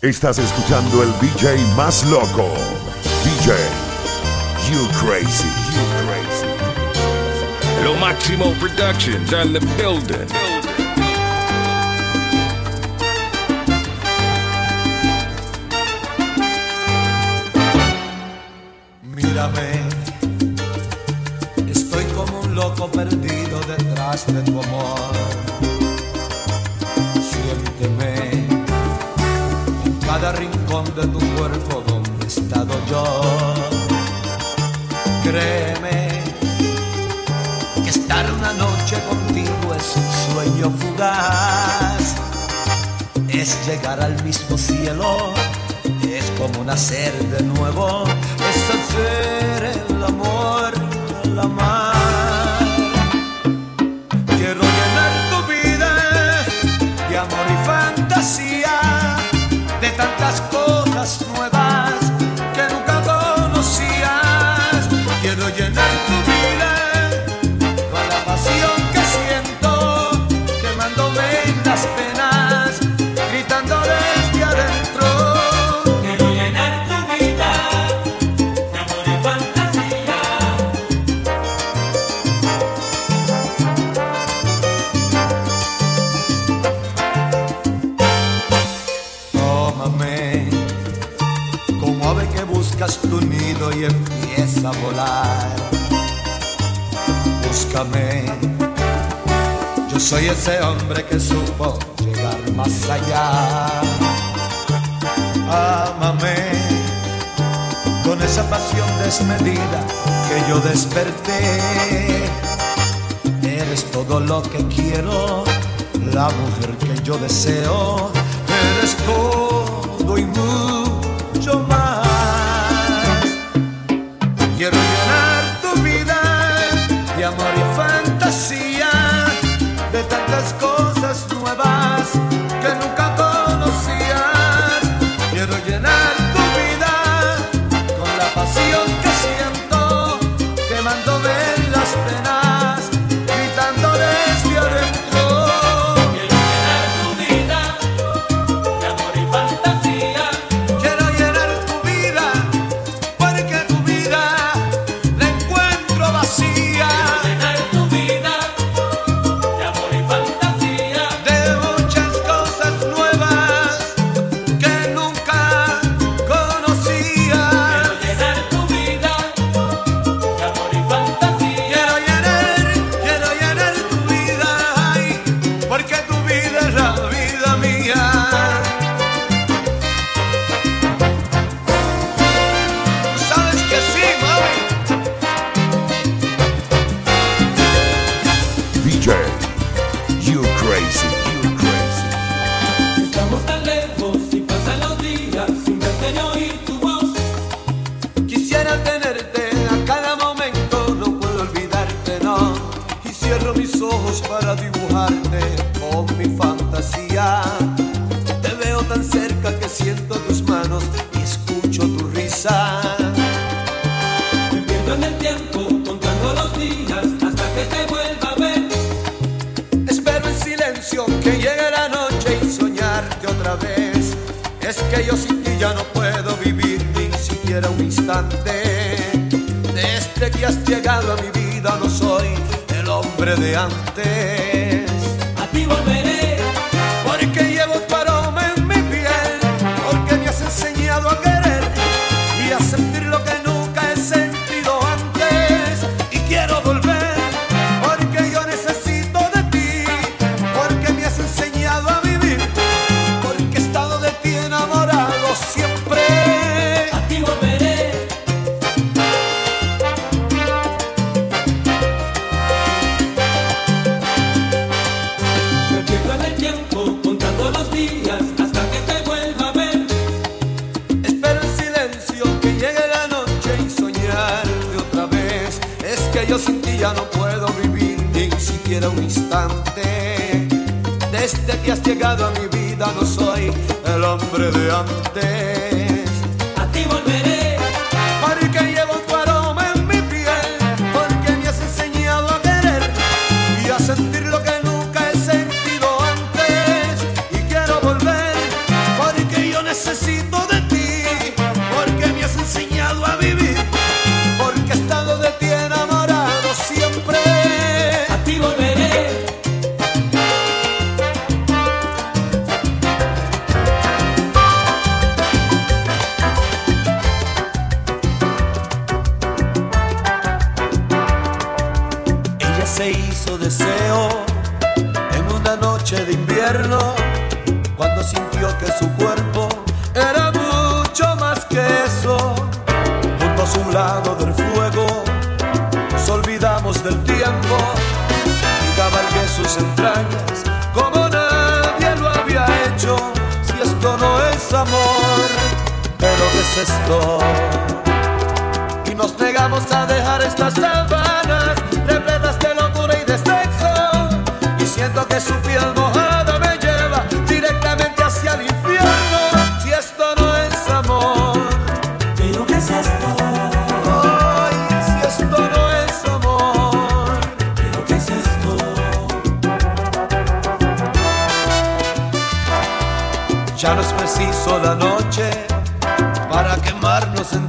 Estás escuchando el DJ más loco. DJ You Crazy. You Crazy. Lo Máximo Productions on the building. Mírame, estoy como un loco perdido detrás de tu amor. Cada rincón de tu cuerpo donde he estado yo. Créeme que estar una noche contigo es un sueño fugaz. Es llegar al mismo cielo, es como nacer de nuevo, es hacer el amor al amar. Quiero llenar tu vida de amor y fantasía, de tantas cosas ese hombre que supo llegar más allá. Ámame con esa pasión desmedida que yo desperté. Eres todo lo que quiero, la mujer que yo deseo. Eres todo dibujarte con mi fantasía. Te veo tan cerca que siento tus manos y escucho tu risa. Me pierdo en el tiempo contando los días hasta que te vuelva a ver. Espero en silencio que llegue la noche y soñarte otra vez. Es que yo sin ti ya no puedo vivir ni siquiera un instante. Desde que has llegado a mi vida no soy el hombre de antes. necessary.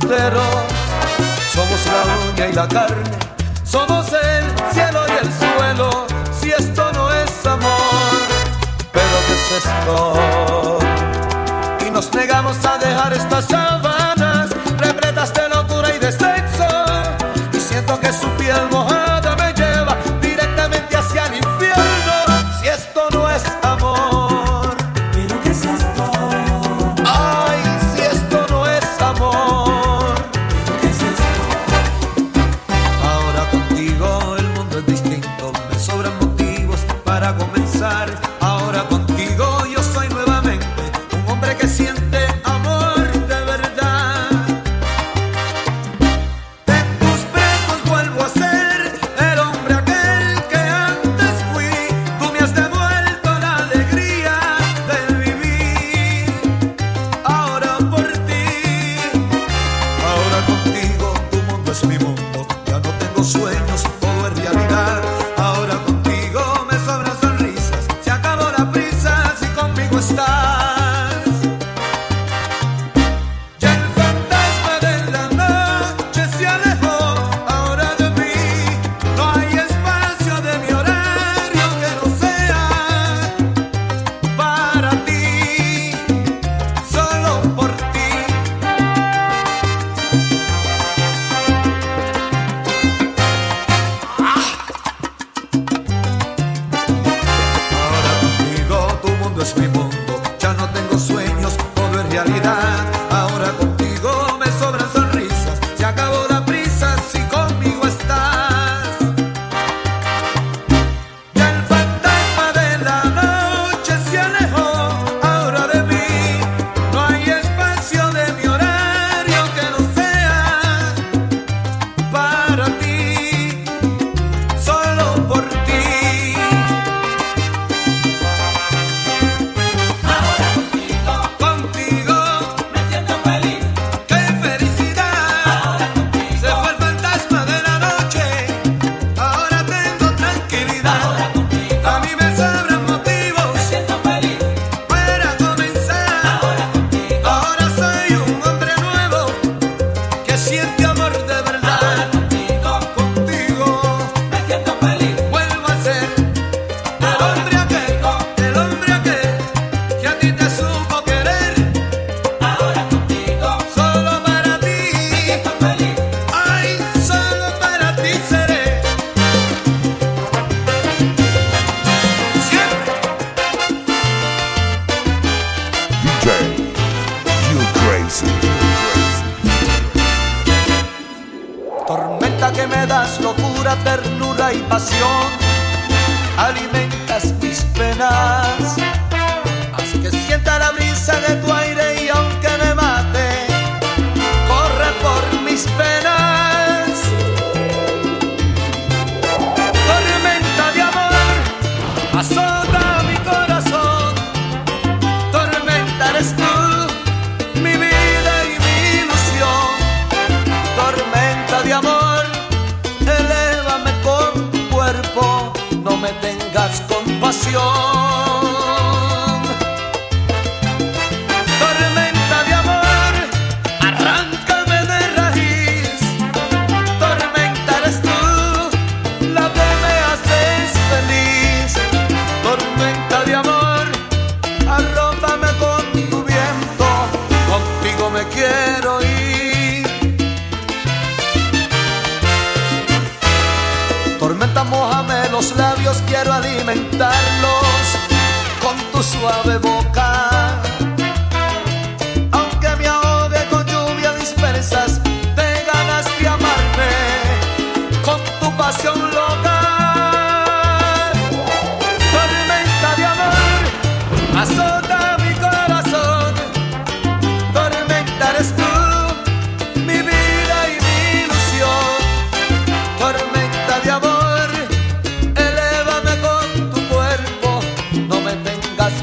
Somos la uña y la carne, somos el cielo y el suelo. Si esto no es amor, pero ¿qué es esto? Y nos negamos a dejar estas sábanas repletas de locura y descenso. Y siento que su piel mojada. ya no tengo sueños, todo es realidad.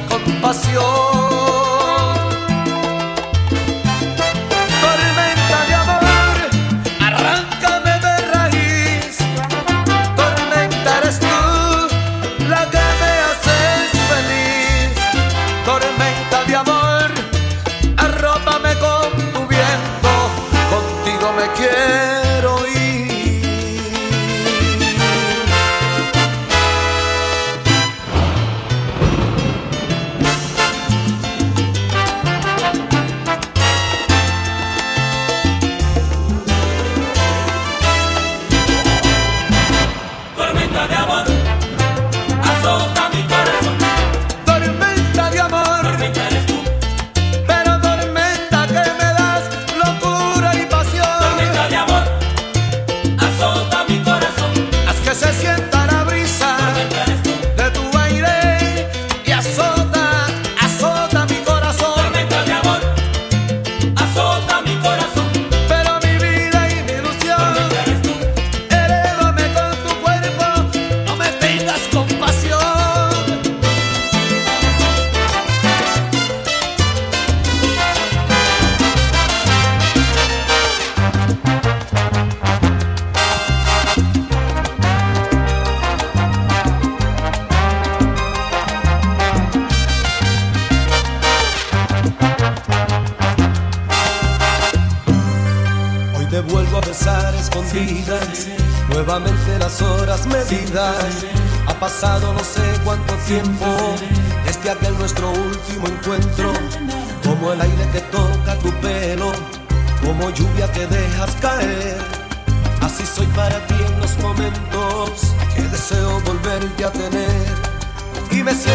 compasión.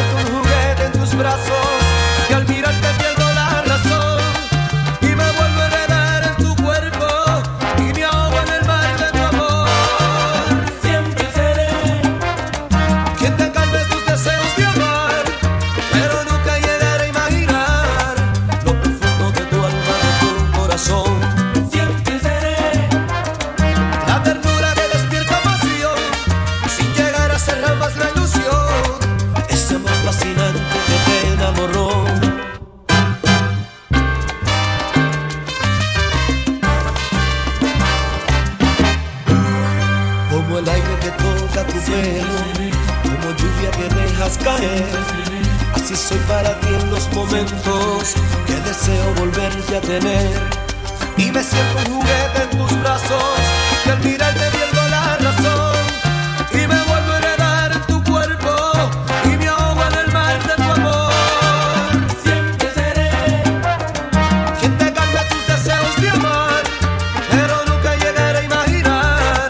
convierte un juguete en tus brazos Y me siento un juguete en tus brazos, que al mirarte pierdo la razón. Y me vuelvo a heredar en tu cuerpo, y me ahogo en el mar de tu amor. Siempre seré quien te cambia tus deseos de amar, pero nunca llegaré a imaginar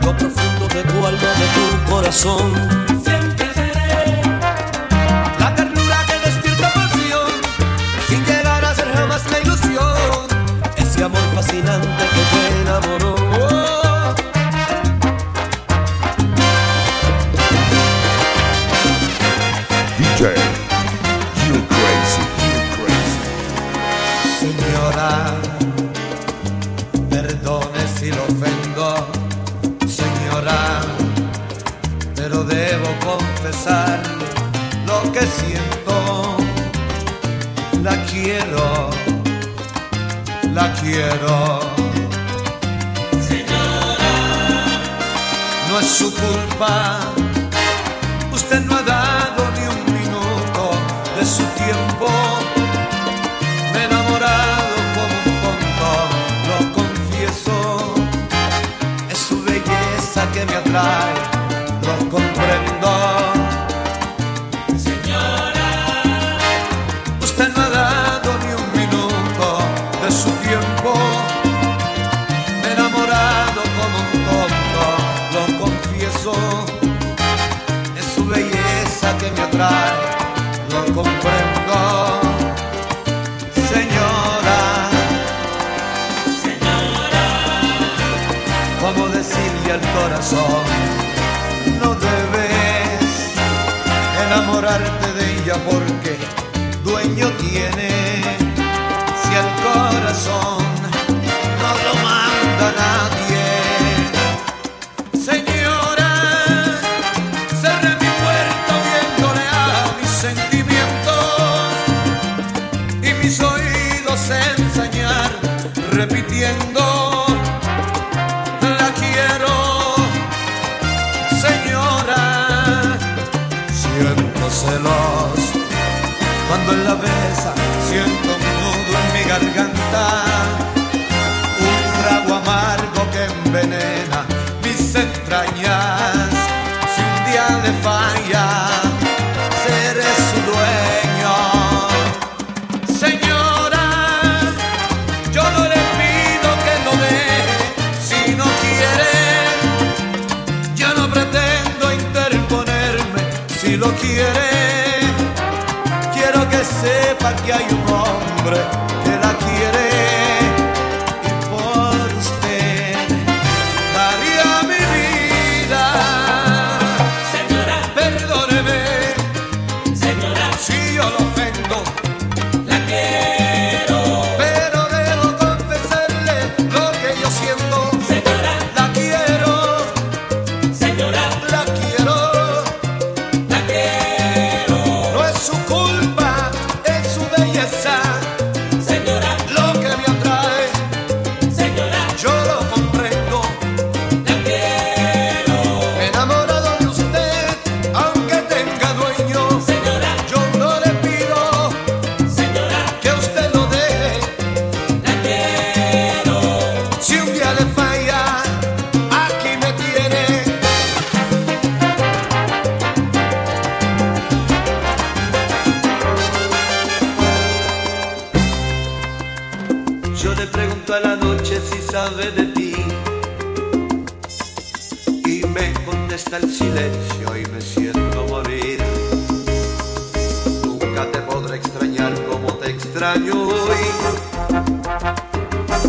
lo profundo de tu alma, de tu corazón. life. No debes enamorarte de ella porque dueño tiene si el corazón. celos. Cuando la besa siento un nudo en mi garganta, un trago amargo que envenena.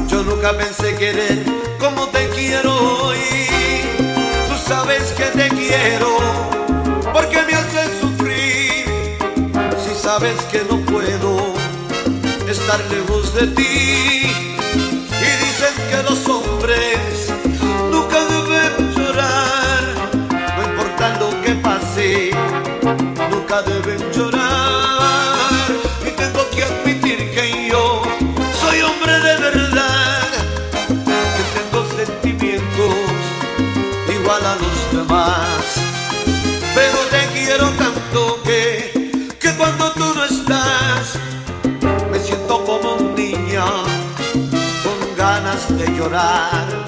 Yo nunca pensé querer como te quiero hoy. Tú sabes que te quiero porque me haces sufrir. Si sabes que no puedo estar lejos de ti. Y dicen que los hombres nunca deben llorar, no importa lo que pase, nunca deben de llorar.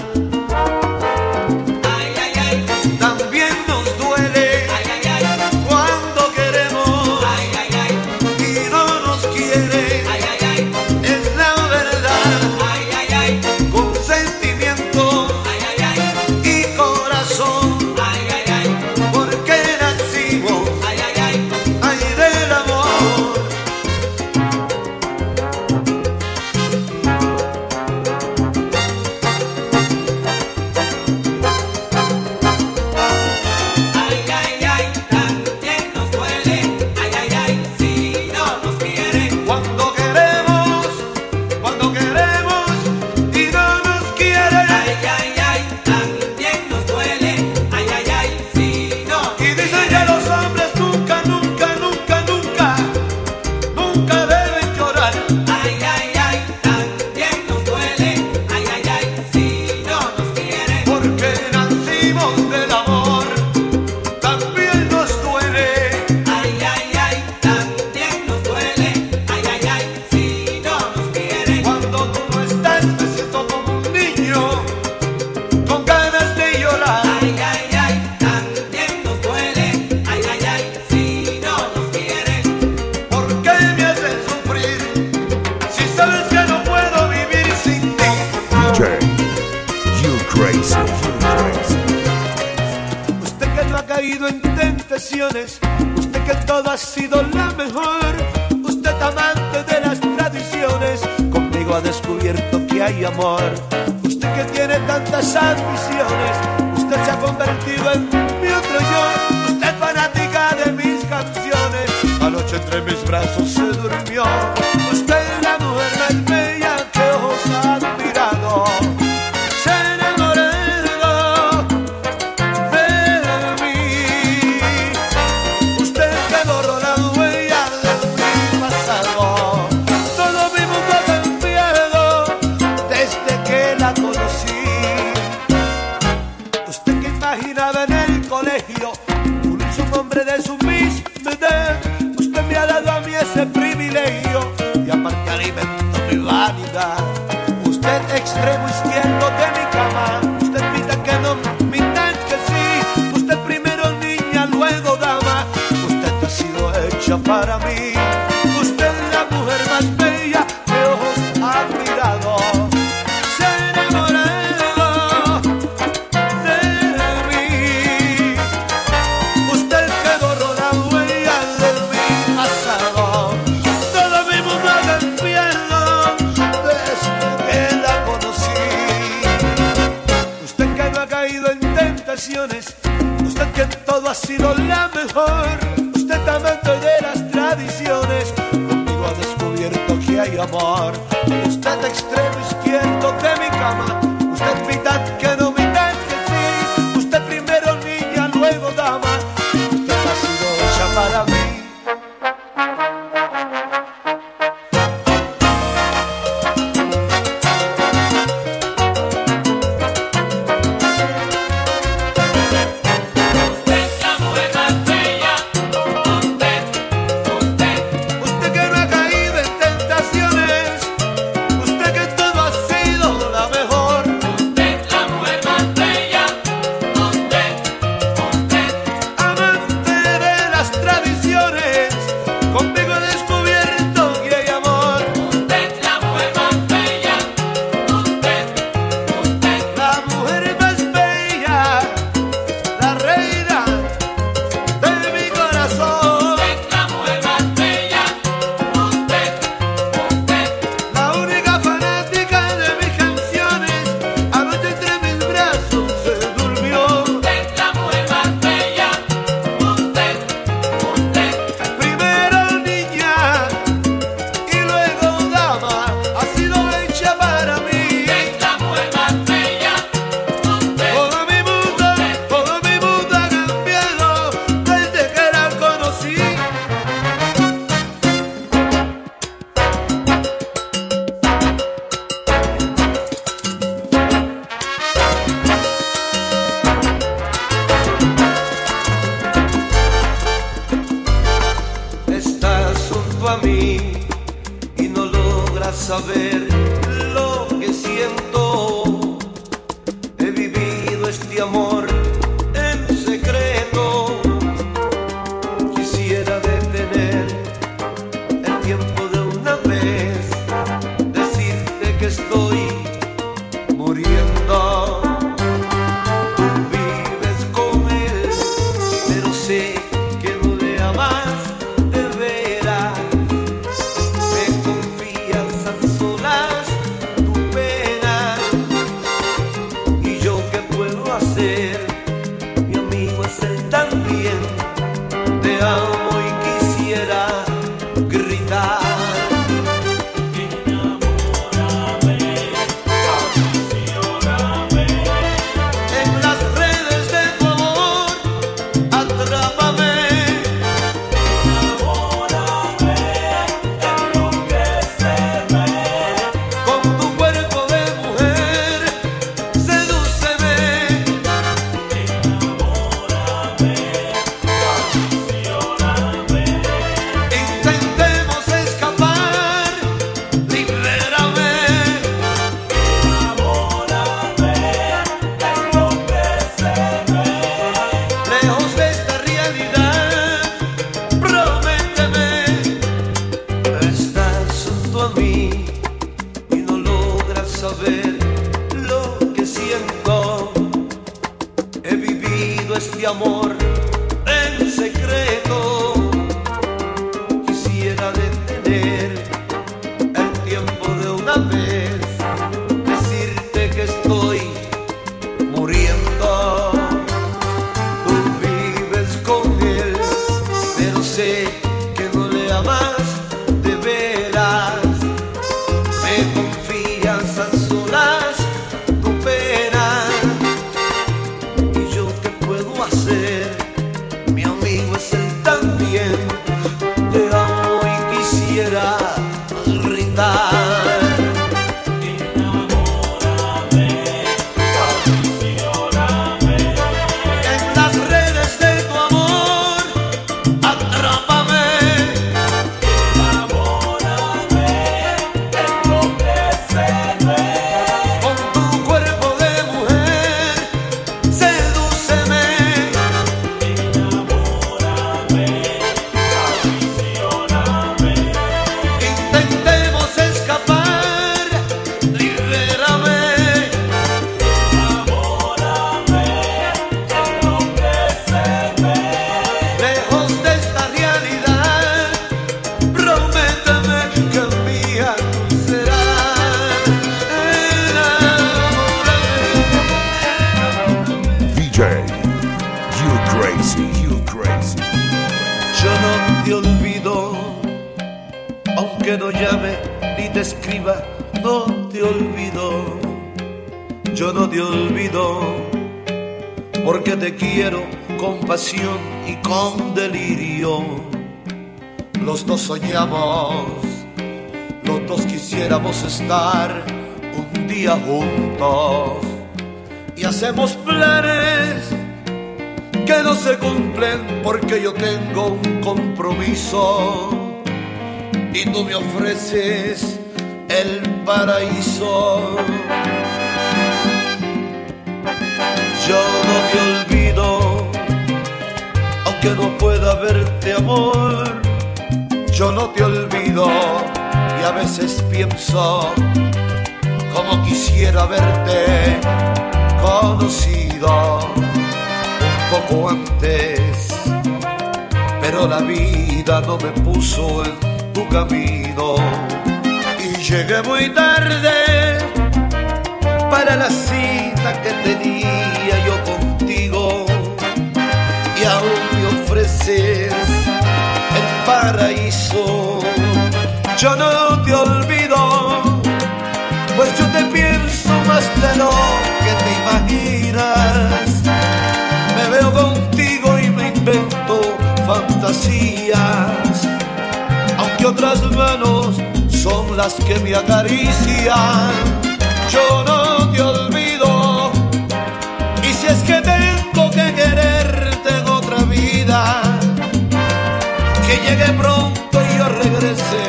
ha sido la mejor, sustentamento de las tradiciones. Conmigo ha descubierto que hay amor, usted extremo izquierdo de mi cama. You crazy, you crazy. Yo no te olvido, aunque no llame ni te escriba, no te olvido. Yo no te olvido, porque te quiero con pasión y con delirio. Los dos soñamos, los dos quisiéramos estar un día juntos y hacemos planes que no se cumplen porque yo tengo un compromiso. Y tú me ofreces el paraíso. Yo no te olvido, aunque no pueda verte amor, yo no te olvido y a veces pienso como quisiera haberte conocido antes, pero la vida no me puso en tu camino y llegué muy tarde para la cita que tenía yo contigo y aún me ofreces el paraíso. Yo no te olvido, pues yo te pienso más de lo que te imaginas. Veo contigo y me invento fantasías, aunque otras manos son las que me acarician. Yo no te olvido, y si es que tengo que quererte en otra vida, que llegue pronto y yo regrese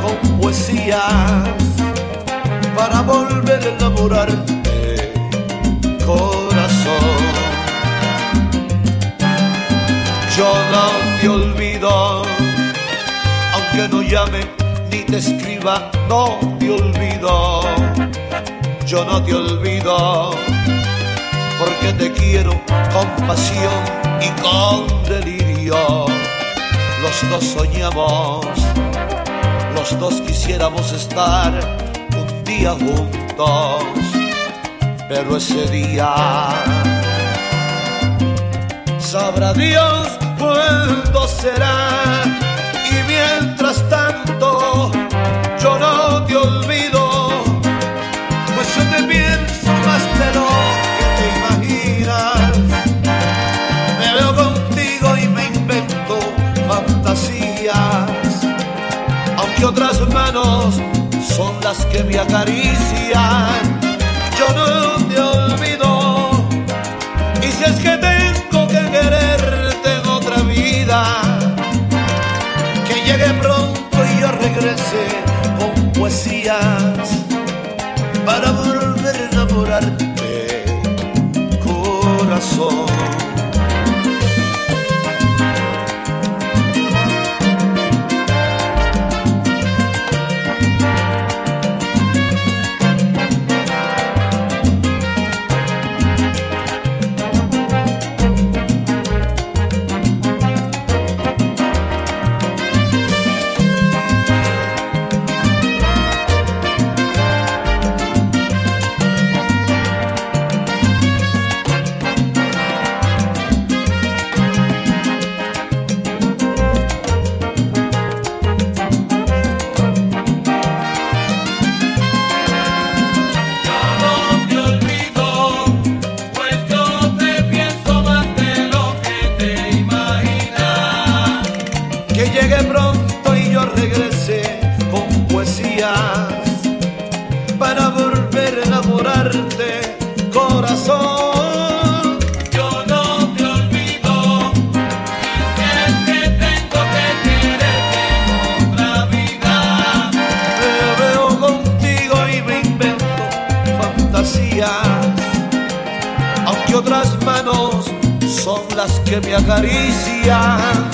con poesías para volver a enamorarte, corazón. No te olvido, aunque no llame ni te escriba, no te olvido. Yo no te olvido, porque te quiero con pasión y con delirio. Los dos soñamos, los dos quisiéramos estar un día juntos, pero ese día sabrá Dios cuándo será. Y mientras tanto, yo no te olvido, pues yo te pienso más de lo que te imaginas. Me veo contigo y me invento fantasías, aunque otras manos son las que me acarician. Yo no te olvido, y si es que tengo que quererte para volver a enamorarte, corazón. Que me acarician.